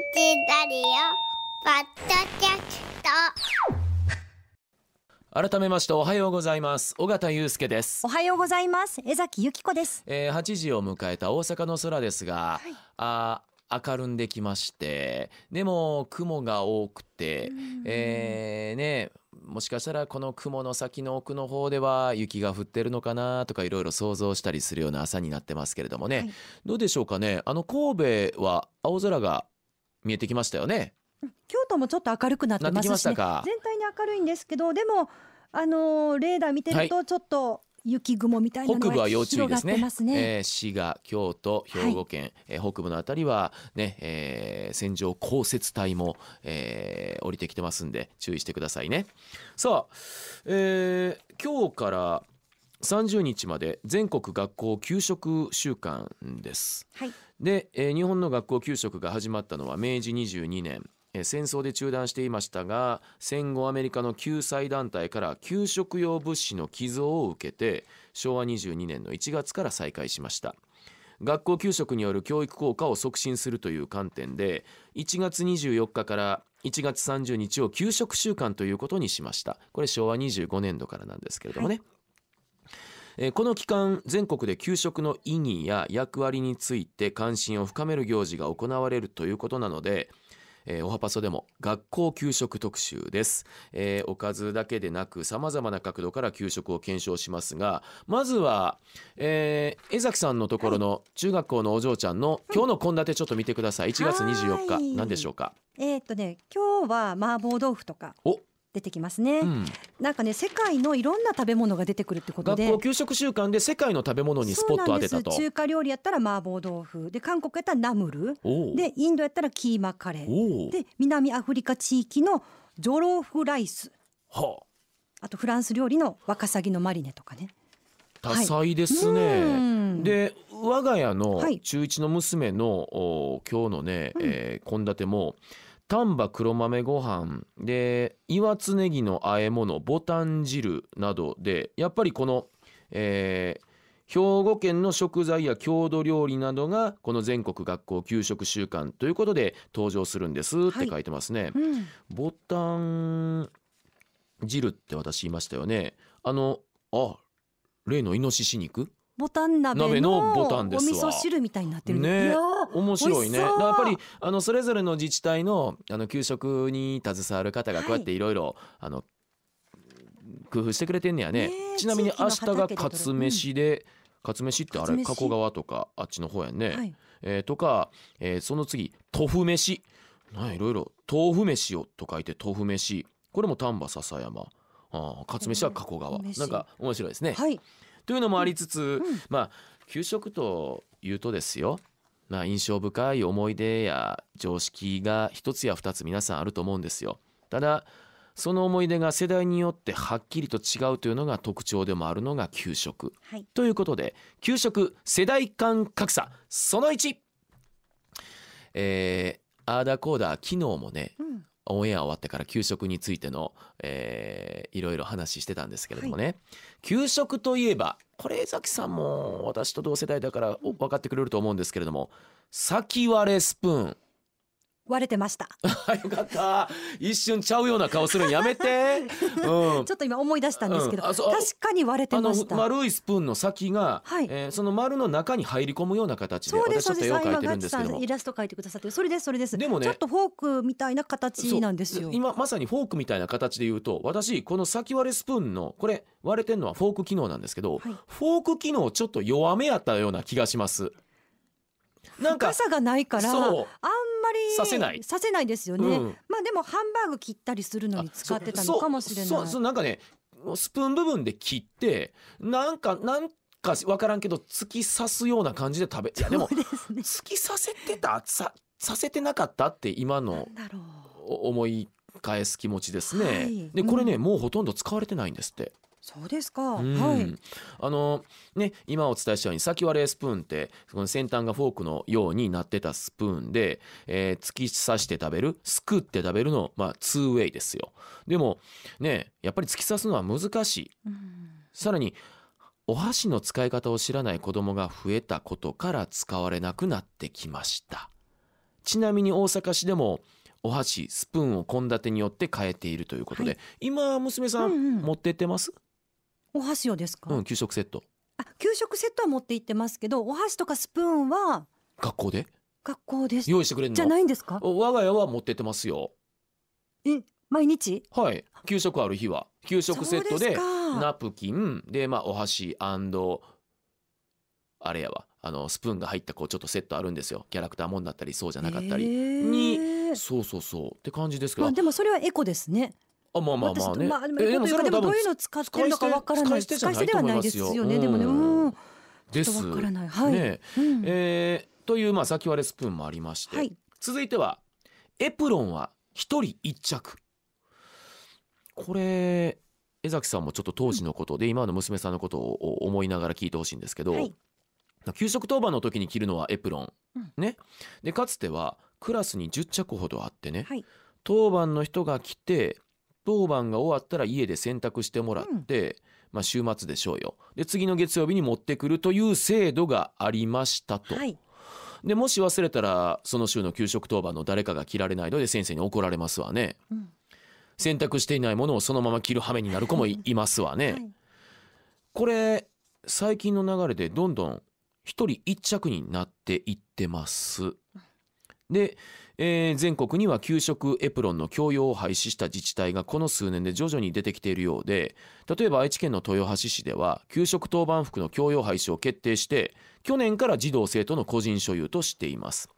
ラリオポッドキャスト。改めましておはようございます。尾形祐介です。お、はようございます。江崎由紀子です。えー、8時を迎えた大阪の空ですが、はい。あー明るんできましてでも雲が多くて、えーねもしかしたらこの雲の先の奥の方では雪が降ってるのかなとかいろいろ想像したりするような朝になってますけれどもね、はい。どうでしょうかね。あの神戸は青空が見えてきましたよね。京都もちょっと明るくなってますし、ね、たか？全体に明るいんですけどでもあのーレーダー見てるとちょっと雪雲みたいなのが北部は要注意ですね。すね。えー滋賀京都兵庫県、えー北部のあたりはね、えー線状降雪帯も、えー降りてきてますんで注意してくださいね。さあ、えー今日から30日まで全国学校給食週間です。はい。で、えー日本の学校給食が始まったのは明治22年。えー戦争で中断していましたが戦後アメリカの救済団体から給食用物資の寄贈を受けて昭和22年の1月から再開しました。学校給食による教育効果を促進するという観点で1月24日から1月30日を給食週間ということにしました。これ昭和25年度からなんですけれどもね、えーこの期間全国で給食の意義や役割について関心を深める行事が行われるということなので、えーおはパソでも学校給食特集です、えーおかずだけでなくさまざまな角度から給食を検証しますがまずは、えー江崎さんのところの中学校のお嬢ちゃんの今日の献立ちょっと見てください。1月24はい。日何でしょうか？えーっとね今日は麻婆豆腐とか。お、出てきますね、うん、なんかね世界のいろんな食べ物が出てくるってことで。学校給食週間で世界の食べ物にスポットを当てたと。中華料理やったら麻婆豆腐。で韓国やったらナムル。でインドやったらキーマカレー。で南アフリカ地域のジョロフライス。はあ。あとフランス料理のワカサギのマリネとかね。多彩ですうね。ん。で我が家のはい。中1の娘の、お今日のねうん。えー献立、も丹波黒豆ご飯で岩津ネギの和え物ボタン汁などでやっぱりこの、えー兵庫県の食材や郷土料理などがこの全国学校給食週間ということで登場するんですって書いてますね。うんボタン汁って私言いましたよね。あのあ例のイノシシ肉？ボタン鍋鍋ののボタンですわ。お味噌汁みたいになってるね面白いねやっぱりあのそれぞれの自治体のあの給食に携わる方がこうやっていろいろあの工夫してくれてんねやね。ねえちなみに明日が畑で。カツ飯で、カツ飯ってあれ加古川とかあっちの方やんね、はい。えーとか、えーその次豆腐飯。いろいろ。豆腐飯をと書いて豆腐飯。これも丹波篠山。あーカツ飯は加古川。なんか面白いですね、はいというのもありつつ、ん。まあ給食というとですよ。まあ印象深い思い出や常識が一つや二つ皆さんあると思うんですよ。ただその思い出が世代によってはっきりと違うというのが特徴でもあるのが給食。はい。ということで給食世代間格差その1えー、アーダコーダー昨日もねうんオンエア終わってから給食についての、えーいろいろ話してたんですけれどもね、給食といえばこれ江崎さんも私と同世代だからお分かってくれると思うんですけれども先割れスプーン割れてました。あ よかった。一瞬ちゃうような顔するんやめて、うん。ちょっと今思い出したんですけど、うん。確かに割れてました。丸いスプーンの先が、はい。えーその丸の中に入り込むような形でそうです私ちょっと絵を描いてるんですけどイラスト描いてくださってる。それですそれです。でもねちょっとフォークみたいな形なんですよ。今まさにフォークみたいな形で言うと私この先割れスプーンのこれ割れてんのはフォーク機能なんですけど、はい。フォーク機能ちょっと弱めやったような気がしますなんか深さがないからあんまりさせない。させないですよね、うん。まあでもハンバーグ切ったりするのに使ってたのかもしれない。そうそうなんかねスプーン部分で切ってなんかなんか分からんけど突き刺すような感じで食べいやでもね。突き刺せてたささせてなかったって今の思い返す気持ちですね、はい。でこれね、うん。もうほとんど使われてないんですってそうですか、うん。はい。あのね今お伝えしたように先割れスプーンってその先端がフォークのようになってたスプーンで、えー突き刺して食べるすくって食べるのまあ 2way ですよ。でもねやっぱり突き刺すのは難しい。うん。さらにお箸の使い方を知らない子供が増えたことから使われなくなってきました。ちなみに大阪市でもお箸スプーンを献立によって変えているということで、はい。今娘さん、うんうん。持ってってます？お箸をですか、うん給食セット。あ給食セットは持って行ってますけどお箸とかスプーンは学校で？学校です。用意してくれるの？じゃないんですか？お我が家は持ってってますよ。え毎日？はい。給食ある日は。給食セットでナプキン。でまあお箸あれやわ。あのスプーンが入ったこうちょっとセットあるんですよ。キャラクターもんだったりそうじゃなかったり、にそうそうそう。って感じですけど、まあでもそれはエコですねあまあまあまあね、私まあでもえエコというかでもどういうの使ってるのかわからない。使い捨てではないですよね。でもねうん。うん。です。わからない。はい、ね。うん。えーというまあ先割れスプーンもありまして、はい。続いてはエプロンは一人一着。これ江崎さんもちょっと当時のことで、今の娘さんのことを思いながら聞いてほしいんですけど、はい。給食当番の時に着るのはエプロン、うん。ね。でかつてはクラスに10着ほどあってね、はい。当番の人が来て当番が終わったら家で洗濯してもらって、まあ週末でしょうよ。で次の月曜日に持ってくるという制度がありましたと、はい。でもし忘れたらその週の給食当番の誰かが着られないので先生に怒られますわね。うん。洗濯していないものをそのまま着る羽目になる子もいいますわね、はい。これ最近の流れでどんどん一人一着になっていってます。で、えー全国には給食エプロンの供用を廃止した自治体がこの数年で徐々に出てきているようで例えば愛知県の豊橋市では給食当番服の供用廃止を決定して去年から児童生徒の個人所有としています。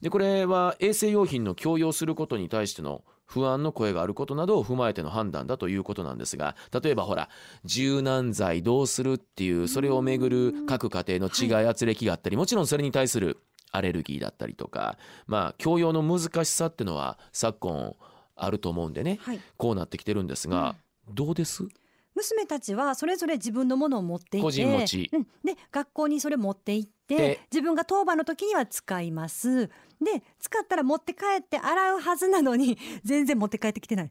でこれは衛生用品の供用することに対しての不安の声があることなどを踏まえての判断だということなんですが例えばほら柔軟剤どうするっていうそれをめぐる各家庭の違い圧力があったりもちろんそれに対するアレルギーだったりとかまあ教養の難しさってのは昨今あると思うんでねはい。こうなってきてるんですがどうです？娘たちはそれぞれ自分のものを持っていて個人持ち。うん、で学校にそれ持って行ってで自分が当番の時には使います。で使ったら持って帰って洗うはずなのに全然持って帰ってきてない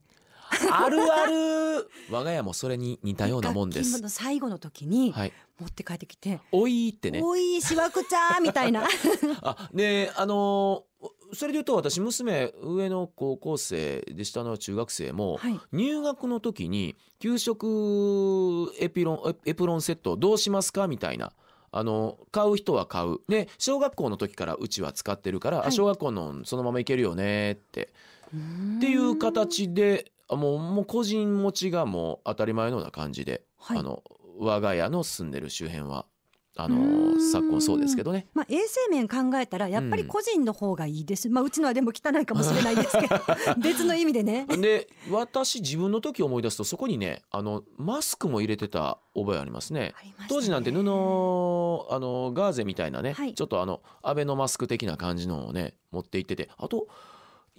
あるある。我が家もそれに似たようなもんです。の最後の時にはい、持って帰ってきておいって「ね。おいしわくちゃー」みたいな。あであのーそれで言うと私娘上の高校生で下の中学生も、はい。入学の時に給食エピロンエエプロンセットどうしますかみたいな。あの買う人は買う。で小学校の時からうちは使ってるから、はい。あ小学校のそのままいけるよねって。っていう形であもうもう個人持ちがもう当たり前のような感じで、はい。あの我が家の住んでる周辺はあのん。昨今そうですけどね。まあ、衛生面考えたらやっぱり個人の方がいいです、まあうちのはでも汚いかもしれないですけど 別の意味でね。で私自分の時思い出すとそこにねあのマスクも入れてた覚えありますね。ね。当時なんて布あのガーゼみたいなね、はい。ちょっとあのアベノマスク的な感じのをね持って行っててあと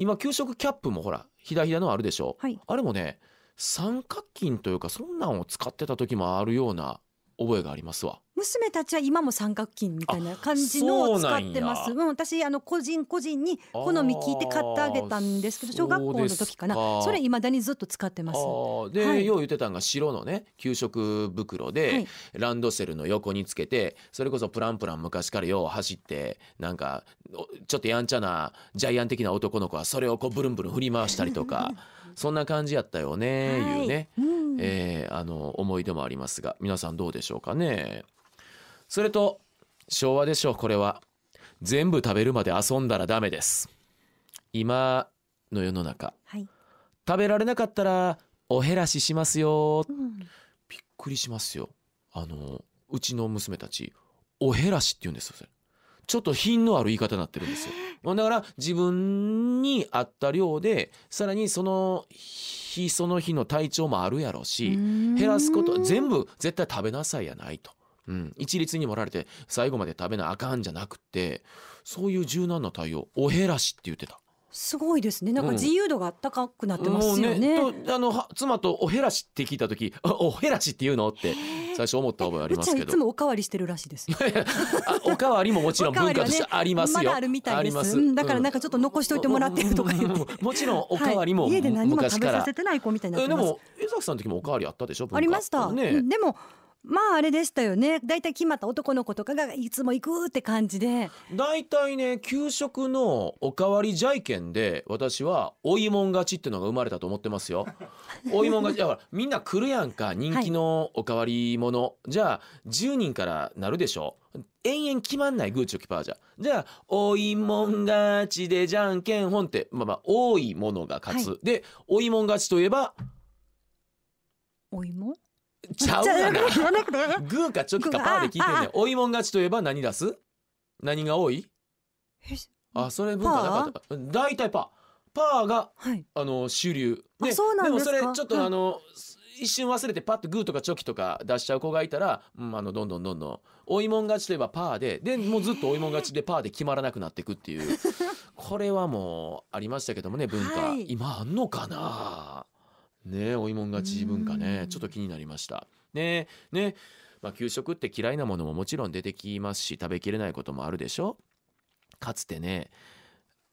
今給食キャップもほらひだひだのあるでしょ、はい。あれもね三角巾というかそんなんを使ってた時もあるような覚えがありますわ。娘たちは今も三角巾みたいな感じのを使ってます。そううん、私あの個人個人に好み聞いて買ってあげたんですけど、小学校の時かな。それ未だにずっと使ってます。で、はいよう言ってたんが白のね給食袋で、はいランドセルの横につけてそれこそプランプラン昔からよう走ってなんかおちょっとやんちゃなジャイアン的な男の子はそれをこうブルンブルン振り回したりとか そんな感じやったよね、はい。いうね、うん。えーあの思い出もありますが皆さんどうでしょうかね。それと昭和でしょうこれは。全部食べるまで遊んだらダメです。今の世の中。はい。食べられなかったらお減らししますよ。うん。びっくりしますよ。あのうちの娘たちお減らしって言うんですよちょっと品のある言い方になってるんですよだから自分に合った量でさらにその日その日の体調もあるやろうし減らすこと全部絶対食べなさいやないと、うん、一律に盛られて最後まで食べなあかんじゃなくてそういう柔軟な対応お減らしって言ってたすごいですね。なんかうん自由度が高くなってますよもうね。とあのは妻とおへらしって聞いた時あおへらしって言うの？って最初思った覚えありますけどつもおかわりしてるらしいです。あおかわりももちろん文化としてありますよ。まだあるみたいです。うんだからなんかちょっと残しといてもらってるとか言って。もちろんおかわりもは い家で何も食べさせてない子みたいになでも江崎さんの時もおかわりあったでしょ？ありました。ね、うんでもまああれでしたよね。だいたい決まった男の子とかがいつも行くって感じで。大体ね給食のおかわりじゃい券で私はおいもん勝ちってのが生まれたと思ってますよ。おいもん勝ちだからみんな来るやんか人気のおかわりもの、じゃあ10人からなるでしょ。延々決まんないグーチョキパーじゃ。じゃあおいもん勝ちでじゃんけんほんってまあまあ多いものが勝つ、はでおいもん勝ちといえばお芋ちゃうがな。じゃなくてグーかチョキかパーで聞いてんねあんおいもん勝ちといえば何出す？何が多い？えあそれ文化なかった大体パー。パーがはい。あの主流。ですか？もそれちょっとはいあの、一瞬忘れてパッとグーとかチョキとか出しちゃう子がいたら、うん、あのどんどんどんどん。追いもん勝ちといえばパーで。でもうずっと追いもん勝ちでパーで決まらなくなっていくっていう。これはもうありましたけどもね文化、はい。今あんのかな？ね追いもん勝ち文化うん。ねちょっと気になりました。ねね。まあ給食って嫌いなものももちろん出てきますし食べきれないこともあるでしょ？かつてね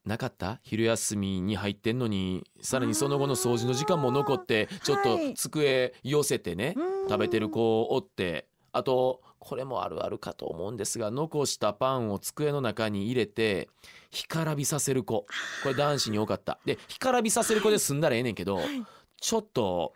なかった？昼休みに入ってんのにさらにその後の掃除の時間も残ってちょっとはい。机寄せてね、うん。食べてる子をおってあとこれもあるあるかと思うんですが残したパンを机の中に入れて干からびさせる子。これ男子に多かった。で干からびさせる子で済んだらええねんけど、はいちょっと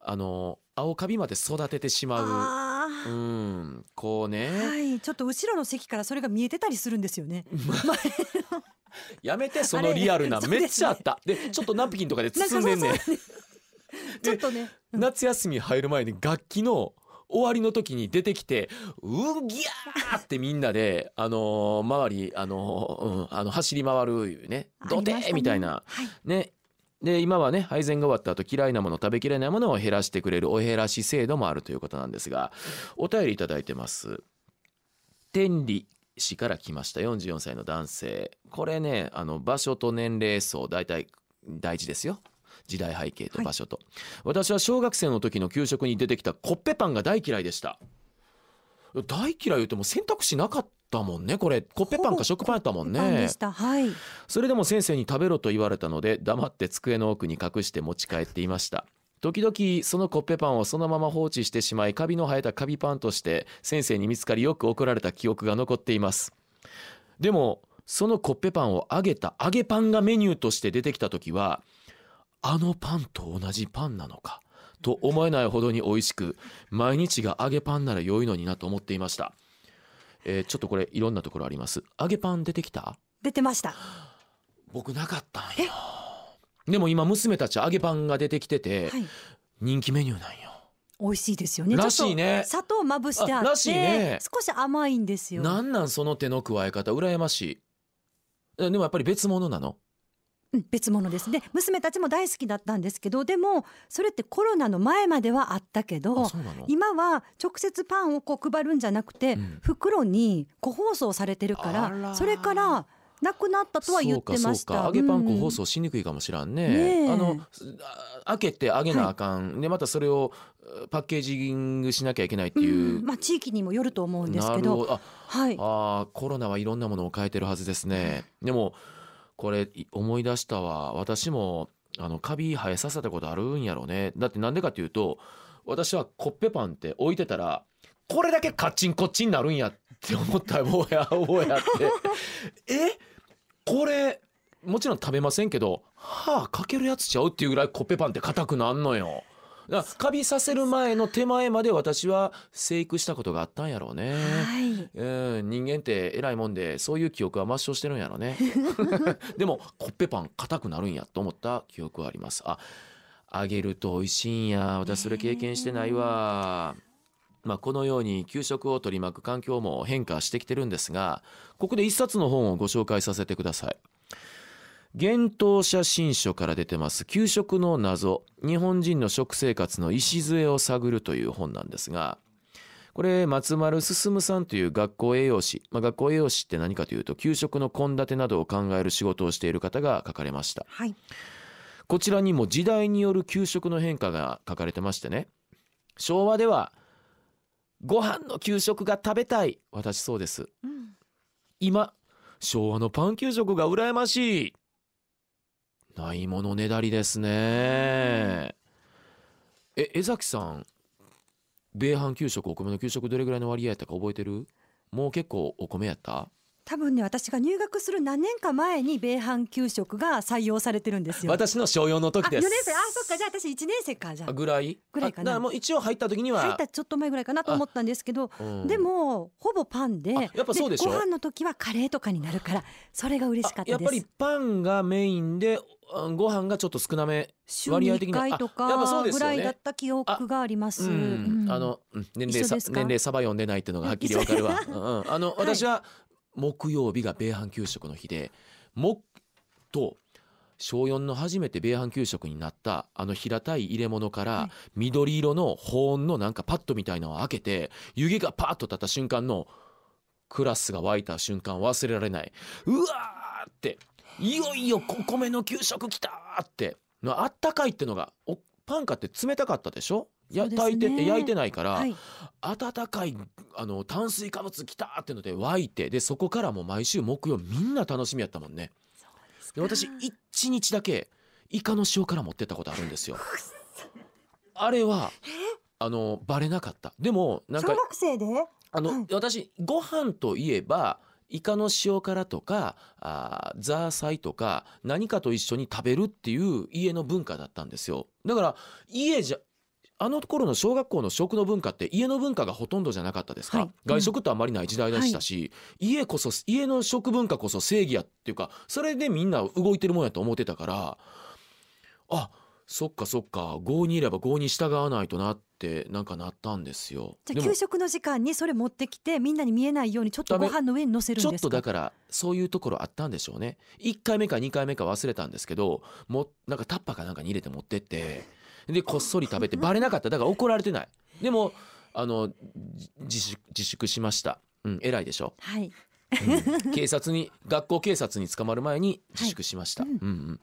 あの青カビまで育ててしまう。あうーん。こうね、はい。ちょっと後ろの席からそれが見えてたりするんですよね。やめて そのリアルな。あれめっちゃあった。で,、ちょっとナプキンとかで包んでんねんなんかそうそう ちょっとね。うん。夏休み入る前に楽器の終わりの時に出てきて「うぎゃー!」ってみんなで、あのー周り、あのーうん、あの走り回るいうね「どてー!」ありましたね。みたいな。はい。ねで今はね配膳が終わった後嫌いなもの食べきれないものを減らしてくれるお減らし制度もあるということなんですがお便りいただいてます。天理市から来ました44歳の男性。これねあの場所と年齢層大体大事ですよ。時代背景と場所と、私は小学生の時の給食に出てきたコッペパンが大嫌いでした。大嫌い言っても選択肢なかったもんねこれ。コッペパンか食パンやったもんね。パンでした。はい。それでも先生に食べろと言われたので黙って机の奥に隠して持ち帰っていました。時々そのコッペパンをそのまま放置してしまいカビの生えたカビパンとして先生に見つかりよく怒られた記憶が残っています。でもそのコッペパンを揚げた揚げパンがメニューとして出てきた時はあのパンと同じパンなのかと思えないほどに美味しく毎日が揚げパンなら良いのになと思っていました、えーちょっとこれいろんなところあります。揚げパン出てきた？出てました。僕なかったんよ。でも今娘たち揚げパンが出てきててはい。人気メニューなんよ。美味しいですよね。らしいね。砂糖まぶしてあってあらしいね。少し甘いんですよ。なんなんその手の加え方？羨ましい。えでもやっぱり別物なの？うん別物です。で娘たちも大好きだったんですけどでもそれってコロナの前まではあったけど今は直接パンをこう配るんじゃなくて、うん。袋に個包装されてるかあら。らそれからなくなったとは言ってました。揚げパン個包うん装しにくいかもしらんね,、ねえ。あのあ開けて揚げなあかん、でまたそれを uh, パッケージングしなきゃいけないっていう、うん。まあ地域にもよると思うんですけど。あはい。あーコロナはいろんなものを変えてるはずですね。でもこれ思い出したわ。私もあのカビ生えさせたことあるんやろうね。だってなんでかっていうと私はコッペパンって置いてたらこれだけカッチンコッチンになるんやって思った。らおやおやって。え？これもちろん食べませんけど歯かけるやつちゃうっていうぐらいコッペパンって硬くなんのよ。カビさせる前の手前まで私は生育したことがあったんやろうね。はい。うん、人間って偉いもんでそういう記憶は抹消してるんやろね。でもコッペパン硬くなるんやと思った記憶はあります。あ揚げると美味しいんや。私それ経験してないわ。まあこのように給食を取り巻く環境も変化してきてるんですがここで一冊の本をご紹介させてください幻冬写真書から出てます給食の謎日本人の食生活の礎を探るという本なんですがこれ松丸進さんという学校栄養士、まあ、学校栄養士って何かというと給食の献立などを考える仕事をしている方が書かれました。はい。こちらにも時代による給食の変化が書かれてましてね昭和ではご飯の給食が食べたい私そうです。うん。今昭和のパン給食が羨ましいないものねだりですね。え江崎さん米飯給食お米の給食どれぐらいの割合やったか覚えてる？もう結構お米やった？多分ね私が入学する何年か前に米飯給食が採用されてるんですよ。私の小4の時あ4です年生。あそっか。じゃあ私1年生か。じゃあ。あぐらいぐらいかなもう一応入った時には。入ったちょっと前ぐらいかなと思ったんですけど、うん。でもほぼパンであやっぱそうでしょ？ご飯の時はカレーとかになるからそれが嬉しかったです。あやっぱりパンがメインでうんご飯がちょっと少なめ週に1割合的に回とかぐらいだった記憶があります。うんうん。あのうん。年齢さ年齢サバ読んでないっていうのがはっきりわかるわ。うん。あの私は木曜日が米飯給食の日で木と小4の初めて米飯給食になったあの平たい入れ物からはい。緑色の保温のなんかパッドみたいなのを開けて湯気がパーッと立った瞬間のクラスが湧いた瞬間忘れられない。うわーっていよいよお米の給食来たーって。のあったかいってのがおパンかって冷たかったでしょ？やね。炊いて焼いてないから、はい、温かいあの炭水化物きたってので沸いてでそこからもう毎週木曜みんな楽しみやったもんね。で私一日だけイカの塩辛持ってったことあるんですよ。あれはあのバレなかった。でもなんか小学生で？あの、はい。私ご飯といえばイカの塩辛とかあーザーサイとか何かと一緒に食べるっていう家の文化だったんですよ。だから家じゃあの頃の小学校の食の文化って家の文化がほとんどじゃなかったですか、はい。外食ってあんまりない時代でしたし、家こそ家の食文化こそ正義やっていうかそれでみんな動いてるもんやと思ってたからあそっかそっか郷にいれば郷に従わないとなってなんかなったんですよ。じゃあ給食の時間にそれ持ってきてみんなに見えないようにちょっとご飯の上に乗せるんちょっですか？とだからそういうところあったんでしょうね1回目か2回目か忘れたんですけどもなんかタッパーかなんかに入れて持ってってでこっそり食べて バレなかった。だから怒られてない。でもあのじ自粛自粛しました。うん偉いでしょ、はい。うん。警察に学校警察に捕まる前に自粛しました、はい。うん。うん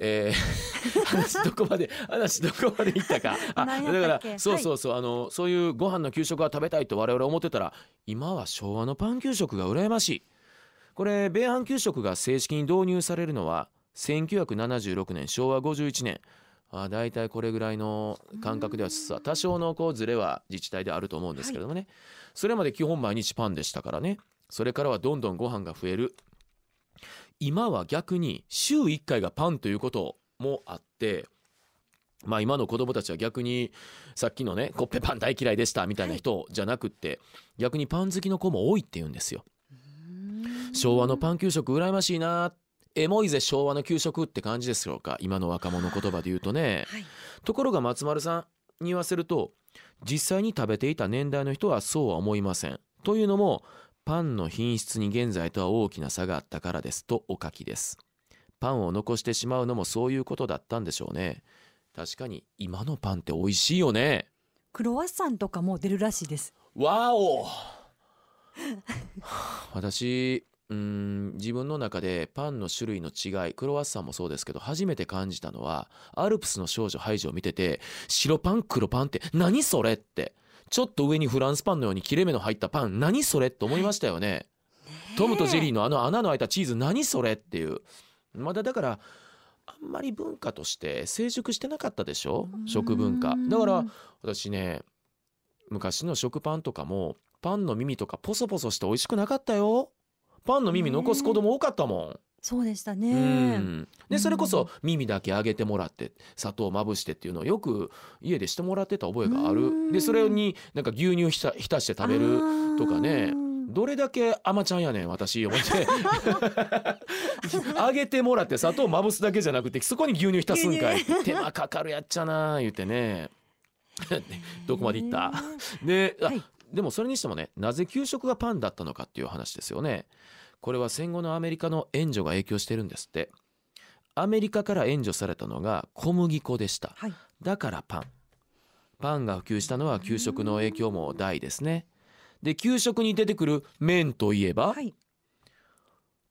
えー 話どこまで話どこまでいったか。あだからそうそうそう、あのそういうご飯の給食が食べたいと我々思ってたら今は昭和のパン給食が羨ましい。これ米飯給食が正式に導入されるのは1976年昭和51年あ大体これぐらいの感覚ではさ多少のこうズレは自治体であると思うんですけれどもね、それまで基本毎日パンでしたからね。それからはどんどんご飯が増える。今は逆に週1回がパンということもあってまあ今の子供たちは逆にさっきのねコッペパン大嫌いでしたみたいな人じゃなくって逆にパン好きの子も多いって言うんですよ。昭和のパン給食羨ましいなエモいぜ昭和の給食って感じですよか？今の若者言葉で言うとね。はいところが松丸さんに言わせると実際に食べていた年代の人はそうは思いません。というのもパンの品質に現在とは大きな差があったからですとお書きです。パンを残してしまうのもそういうことだったんでしょうね。確かに今のパンって美味しいよね。クロワッサンとかも出るらしいですわお 私うーん自分の中でパンの種類の違いクロワッサンもそうですけど初めて感じたのはアルプスの少女ハイジを見てて白パン黒パンって何それってちょっと上にフランスパンのように切れ目の入ったパン何それって思いましたよね。トムとジェリーのあの穴の開いたチーズ何それっていう。まだだからあんまり文化として成熟してなかったでしょ？食文化。だから私ね昔の食パンとかもパンの耳とかポソポソして美味しくなかったよパンの耳残す子供多かったもん、そうでしたうねん。でそれこそ耳だけ揚げてもらって砂糖まぶしてっていうのをよく家でしてもらってた覚えがあうん。るでそれになんか牛乳ひた浸して食べるとかね。どれだけ甘ちゃんやねん私思って。揚げてもらって砂糖まぶすだけじゃなくてそこに牛乳浸すんかい。手間かかるやっちゃな言ってね。どこまでいった？で、あはいでもそれにしてもねなぜ給食がパンだったのかっていう話ですよね。これは戦後のアメリカの援助が影響してるんですって。アメリカから援助されたのが小麦粉でした。はい。だからパン。パンが普及したのは給食の影響も大ですね。で給食に出てくる麺といえば、はい。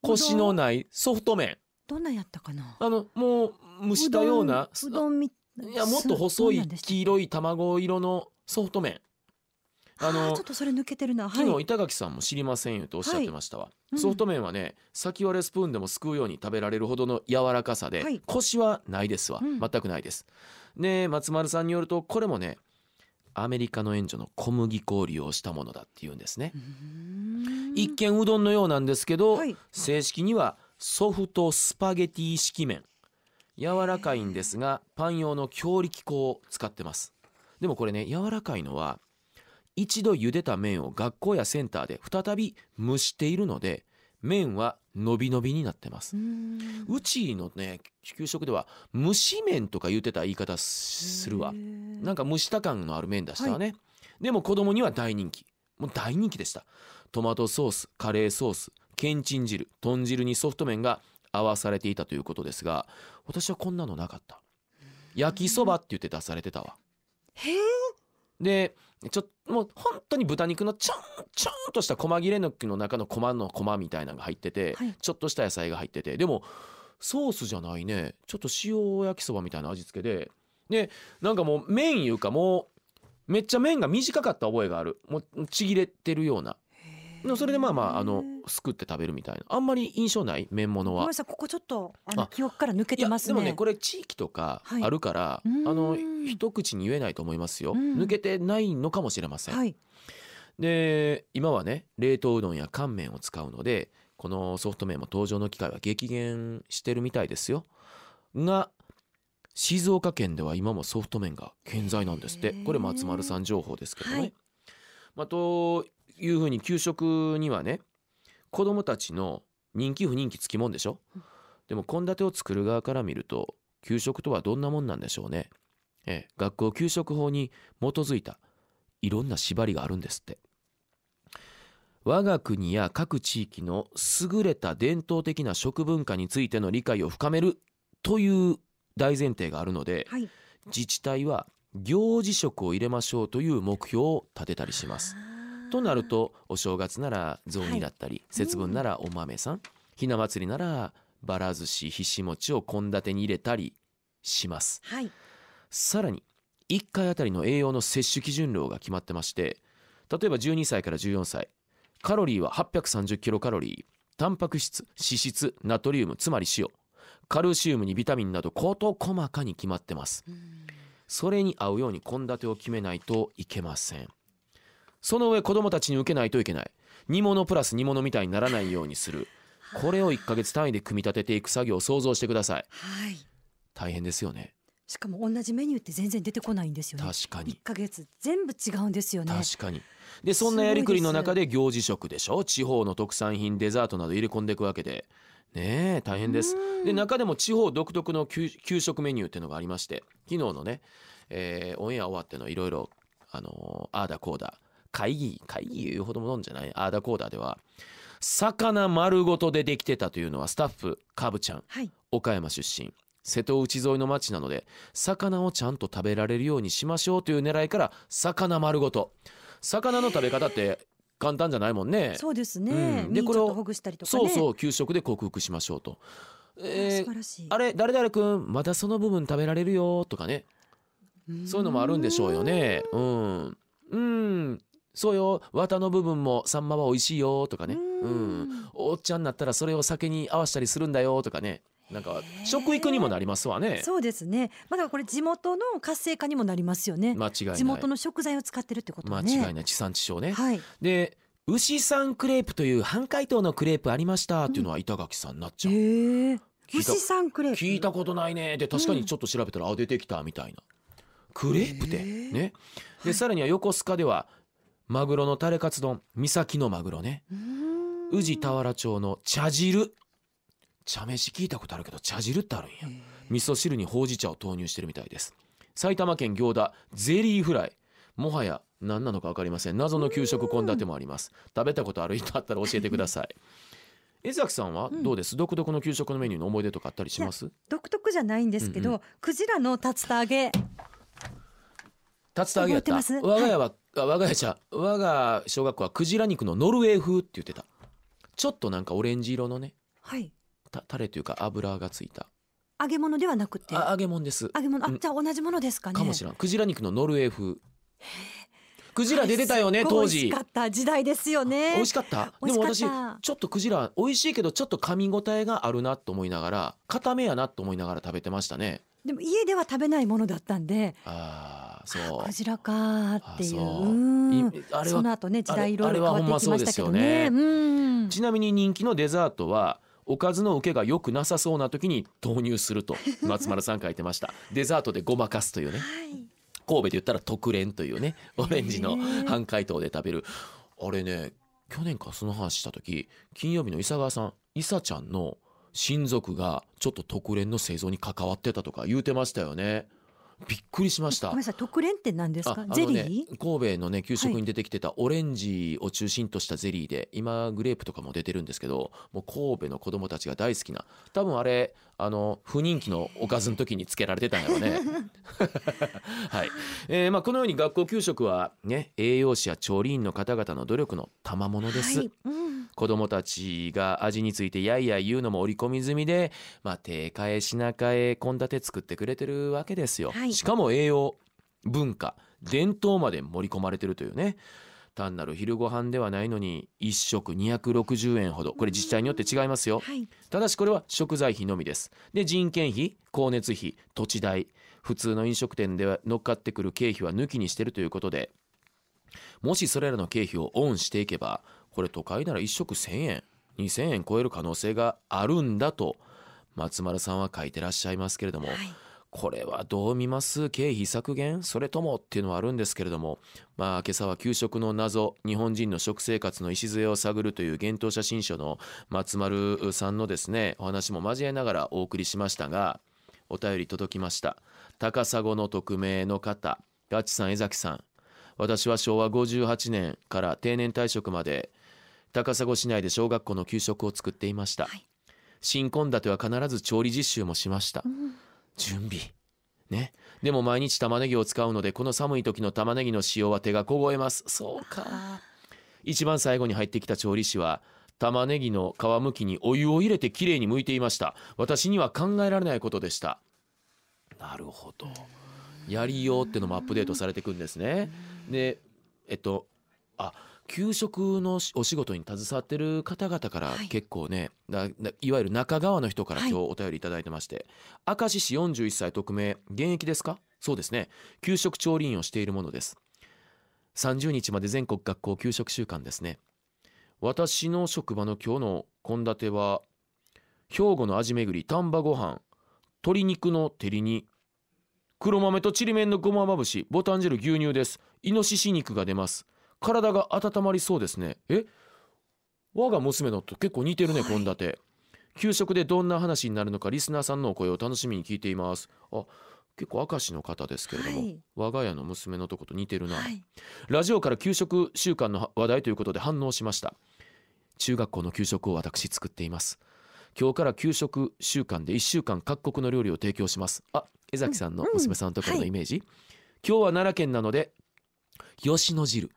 コシのないソフト麺。どんなんやったかな？あのもう蒸したようなうどんみいやもっと細い黄色い卵色のソフト麺ああのーちょっとそれ抜けてるな。はい。昨日板垣さんも知りませんよとおっしゃってましたわ、うん。ソフト麺はね先割れスプーンでもすくうように食べられるほどの柔らかさで、はい。コシはないですわ、うん。全くないです。で松丸さんによるとこれもねアメリカの援助の小麦粉を利用したものだっていうんですね。一見うどんのようなんですけど、はい。正式にはソフトスパゲティ式麺。柔らかいんですがパン用の強力粉を使ってます。でもこれね柔らかいのは一度茹でた麺を学校やセンターで再び蒸しているので麺は伸び伸びになってます。うちのね給食では蒸し麺とか言ってた言い方するわ。なんか蒸した感のある麺でしたわね、でも子供には大人気。もう大人気でした。トマトソースカレーソースけんちん汁豚汁にソフト麺が合わされていたということですが私はこんなのなかった。焼きそばって言って出されてたわ。へえでちょもう本当に豚肉のちょんちょんとした細切れのの中の細の細みたいなのが入ってて、はい。ちょっとした野菜が入ってて。でもソースじゃないね。ちょっと塩焼きそばみたいな味付けで。でなんかもう麺いうかもうめっちゃ麺が短かった覚えがある。もうちぎれてるようなでもそれでまあまああのすくって食べるみたいな。あんまり印象ない？麺物は。ごめんな。さいここちょっとあのあ記憶から抜けてますね。でもねこれ地域とかはい。あるから、うーん。あの一口に言えないと思いますよ、うん。抜けてないのかもしれません、はい。で今はね冷凍うどんや乾麺を使うのでこのソフト麺も登場の機会は激減してるみたいですよ。が静岡県では今もソフト麺が健在なんですって。これ松丸さん情報ですけどね、はい。まあ、というふうに給食にはね子どもたちの人気不人気つきもんでしょ？でも献立を作る側から見ると給食とはどんなもんなんでしょうね、ええ、学校給食法に基づいたいろんな縛りがあるんですって。我が国や各地域の優れた伝統的な食文化についての理解を深めるという大前提があるのではい。自治体は行事食を入れましょうという目標を立てたりします。となるとお正月なら雑煮だったり、節分ならお豆さんひな祭りならばら寿司ひし餅を献立に入れたりします。はい。さらに1回あたりの栄養の摂取基準量が決まってまして例えば12歳から14歳カロリーは830キロカロリータンパク質脂質ナトリウムつまり塩カルシウムにビタミンなど事細かに決まってます。それに合うように献立を決めないといけませんその上子供たちに受けないといけない。煮物プラス煮物みたいにならないようにする。これを1ヶ月単位で組み立てていく作業を想像してください。はい。大変ですよね。しかも同じメニューって全然出てこないんですよね。確かに。一ヶ月全部違うんですよね。確かに。でそんなやりくりの中で行事食でしょ？地方の特産品デザートなど入れ込んでいくわけで。ねえ大変です。うん。で中でも地方独特の給給食メニューっていうのがありまして。昨日のね、えーオンエア終わってのいろいろあのーあーだこうだ会議会議言うほどものんじゃない？あーだこうだでは。魚丸ごとでできてたというのはスタッフカブちゃん。はい。岡山出身。瀬戸内沿いの町なので魚をちゃんと食べられるようにしましょうという狙いから魚丸ごと。魚の食べ方って簡単じゃないもんね。そうですね、うん。でこれを身ちょっとほぐしたりとかね。そうそう給食で克服しましょうと、えーあれ誰々くんまだその部分食べられるよとかね。そういうのもあるんでしょうよね。うん。うんそうよ綿の部分もサンマは美味しいよとかね。ううん。んおっちゃんになったらそれを酒に合わせたりするんだよとかね。なんか食育にもなりますわね。そうですね。まあだこれ地元の活性化にもなりますよね、間違いない。地元の食材を使ってるってこと間はね違いない。地産地消ね、はい。で牛さんクレープという半解凍のクレープありましたっていうのは板垣さんなっちゃう、へえ聞いた。牛さんクレープ。聞いたことないね。で確かにちょっと調べたら、あ出てきたみたいな。クレープってへー。ね。でさらには横須賀ではマグロのタレカツ丼。三崎のマグロね。宇治田原町の茶汁。茶飯聞いたことあるけど茶汁ってあるんや。味噌汁にほうじ茶を投入してるみたいです。埼玉県行田ゼリーフライ。もはや何なのか分かりません。謎の給食献立もあります。食べたことある人あったら教えてください。江崎さんはどうです、独特の給食のメニューの思い出とかあったりします？独特じゃないんですけど、うんうクジラの竜田揚げ。竜田揚げやった。覚えてます？我が家は、あ我が家じゃ我が小学校はクジラ肉のノルウェー風って言ってた。ちょっとなんかオレンジ色のね。はい。たタレというか油がついた。揚げ物ではなくて？あ揚げ物です。揚げ物？あ、うん。じゃあ同じものですかね。かもしれん。クジラ肉のノルウェー風。クジラ出てたよね当すっごい美味し時かった時代ですよね。美味しかった。美でも私味しかった。ちょっとクジラ美味しいけどちょっと噛み応えがあるなと思いながら固めやなと思いながら食べてましたねでも家では食べないものだったんであーそう。クジラかっていうあそう。うん。いあれはその後ね時代いろいろ変わっていきましたけどね。そうん。ちなみに人気のデザートはおかずの受けが良くなさそうな時に投入すると 松丸さん書いてました。デザートでごまかすというね。はい。神戸で言ったら特練というねオレンジの半解凍で食べる。あれね去年かその話した時金曜日の伊佐川さん伊佐ちゃんの親族がちょっと特練の製造に関わってたとか言うてましたよね。びっくりしました。ごめんなさい特練って何ですか？ああのゼリねー？神戸のね給食に出てきてたオレンジを中心としたゼリーで今グレープとかも出てるんですけどもう神戸の子供たちが大好きな。多分あれあの不人気のおかずの時につけられてたんやろね。はい、えーまあ、このように学校給食はね栄養士や調理員の方々の努力の賜物です、はい。うん子供たちが味についてやいや言うのも織り込み済みで、まあ、手替え品替え献立作ってくれてるわけですよ、はい。しかも栄養文化伝統まで盛り込まれてるというね。単なる昼ご飯ではないのに1食260円ほど。これ自治体によって違いますよ。はい。ただしこれは食材費のみです。で人件費光熱費土地代普通の飲食店では乗っかってくる経費は抜きにしてるということでもしそれらの経費をオンしていけばこれ都会なら1食1000円2000円超える可能性があるんだと松丸さんは書いてらっしゃいますけれども、はい。これはどう見ます？経費削減？それともっていうのはあるんですけれどもまあ今朝は給食の謎日本人の食生活の礎を探るという幻冬写真書の松丸さんのですねお話も交えながらお送りしましたがお便り届きました。高砂の匿名の方ガチさん江崎さん。私は昭和58年から定年退職まで高砂市内で小学校の給食を作っていました、はい。新献立は必ず調理実習もしました、準備。ね。でも毎日玉ねぎを使うのでこの寒い時の玉ねぎの塩は手が凍えます。そうか。一番最後に入ってきた調理師は玉ねぎの皮むきにお湯を入れてきれいに剥いていました。私には考えられないことでした。なるほど。やりようってのもアップデートされていくんですね。でえっとあ給食のお仕事に携わってる方々からはい。結構ね、だだいわゆる中川の人からはい。今日お便りいただいてまして、明石市41歳匿名現役ですか？そうですね。給食調理員をしているものです。30日まで全国学校給食週間ですね。私の職場の今日の献立は兵庫の味巡り丹波ご飯鶏肉の照り煮黒豆とちりめんのごままぶしボタン汁牛乳です。イノシシ肉が出ます体が温まりそうですね。え？我が娘のと結構似てるねはい。献立、給食でどんな話になるのかリスナーさんのお声を楽しみに聞いています。あ結構明石の方ですけれども、はい。我が家の娘のとこと似てるな、はい。ラジオから給食週間の話題ということで反応しました。中学校の給食を私作っています。今日から給食週間で1週間各国の料理を提供します。あ江崎さんのうん。娘さんのところのはい。イメージ、今日は奈良県なので吉野汁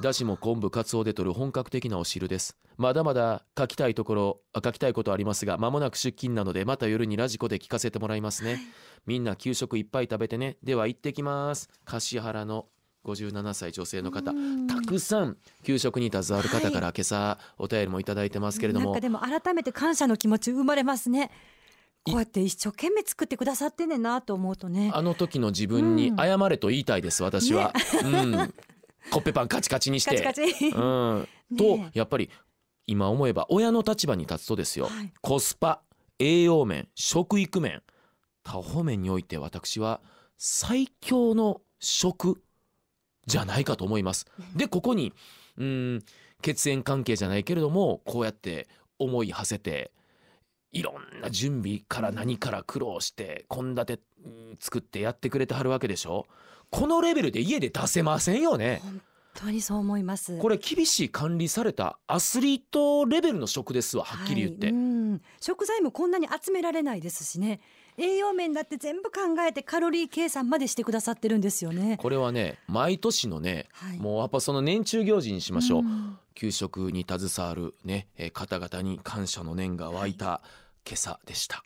だしも昆布かつおで取る本格的なお汁です。まだまだ書きたいところあ書きたいことありますが間もなく出勤なのでまた夜にラジコで聞かせてもらいますね、みんな給食いっぱい食べてね。では行ってきます。橿原の57歳女性の方。うん。たくさん給食に携わる方から今朝お便りもいただいてますけれども、なんかでも改めて感謝の気持ち生まれますね。こうやって一生懸命作ってくださってんねんなと思うとね。あの時の自分に謝れと言いたいです私は、うんコッペパンカチカチにして。カチカチ。うん、ねとやっぱり今思えば親の立場に立つとですよ、はい。コスパ栄養面食育面。多方面において私は最強の食じゃないかと思います。でここにうん血縁関係じゃないけれどもこうやって思い馳せていろんな準備から何から苦労して献立うん作ってやってくれてはるわけでしょこのレベルで家で出せませんよね。本当にそう思います。これ厳しい管理されたアスリートレベルの食ですわはっきり言って、はい。うん。食材もこんなに集められないですしね。栄養面だって全部考えてカロリー計算までしてくださってるんですよね。これはね毎年のね、はい。もうやっぱその年中行事にしましょう、ん。給食に携わるね、えー方々に感謝の念が湧いた今朝でした。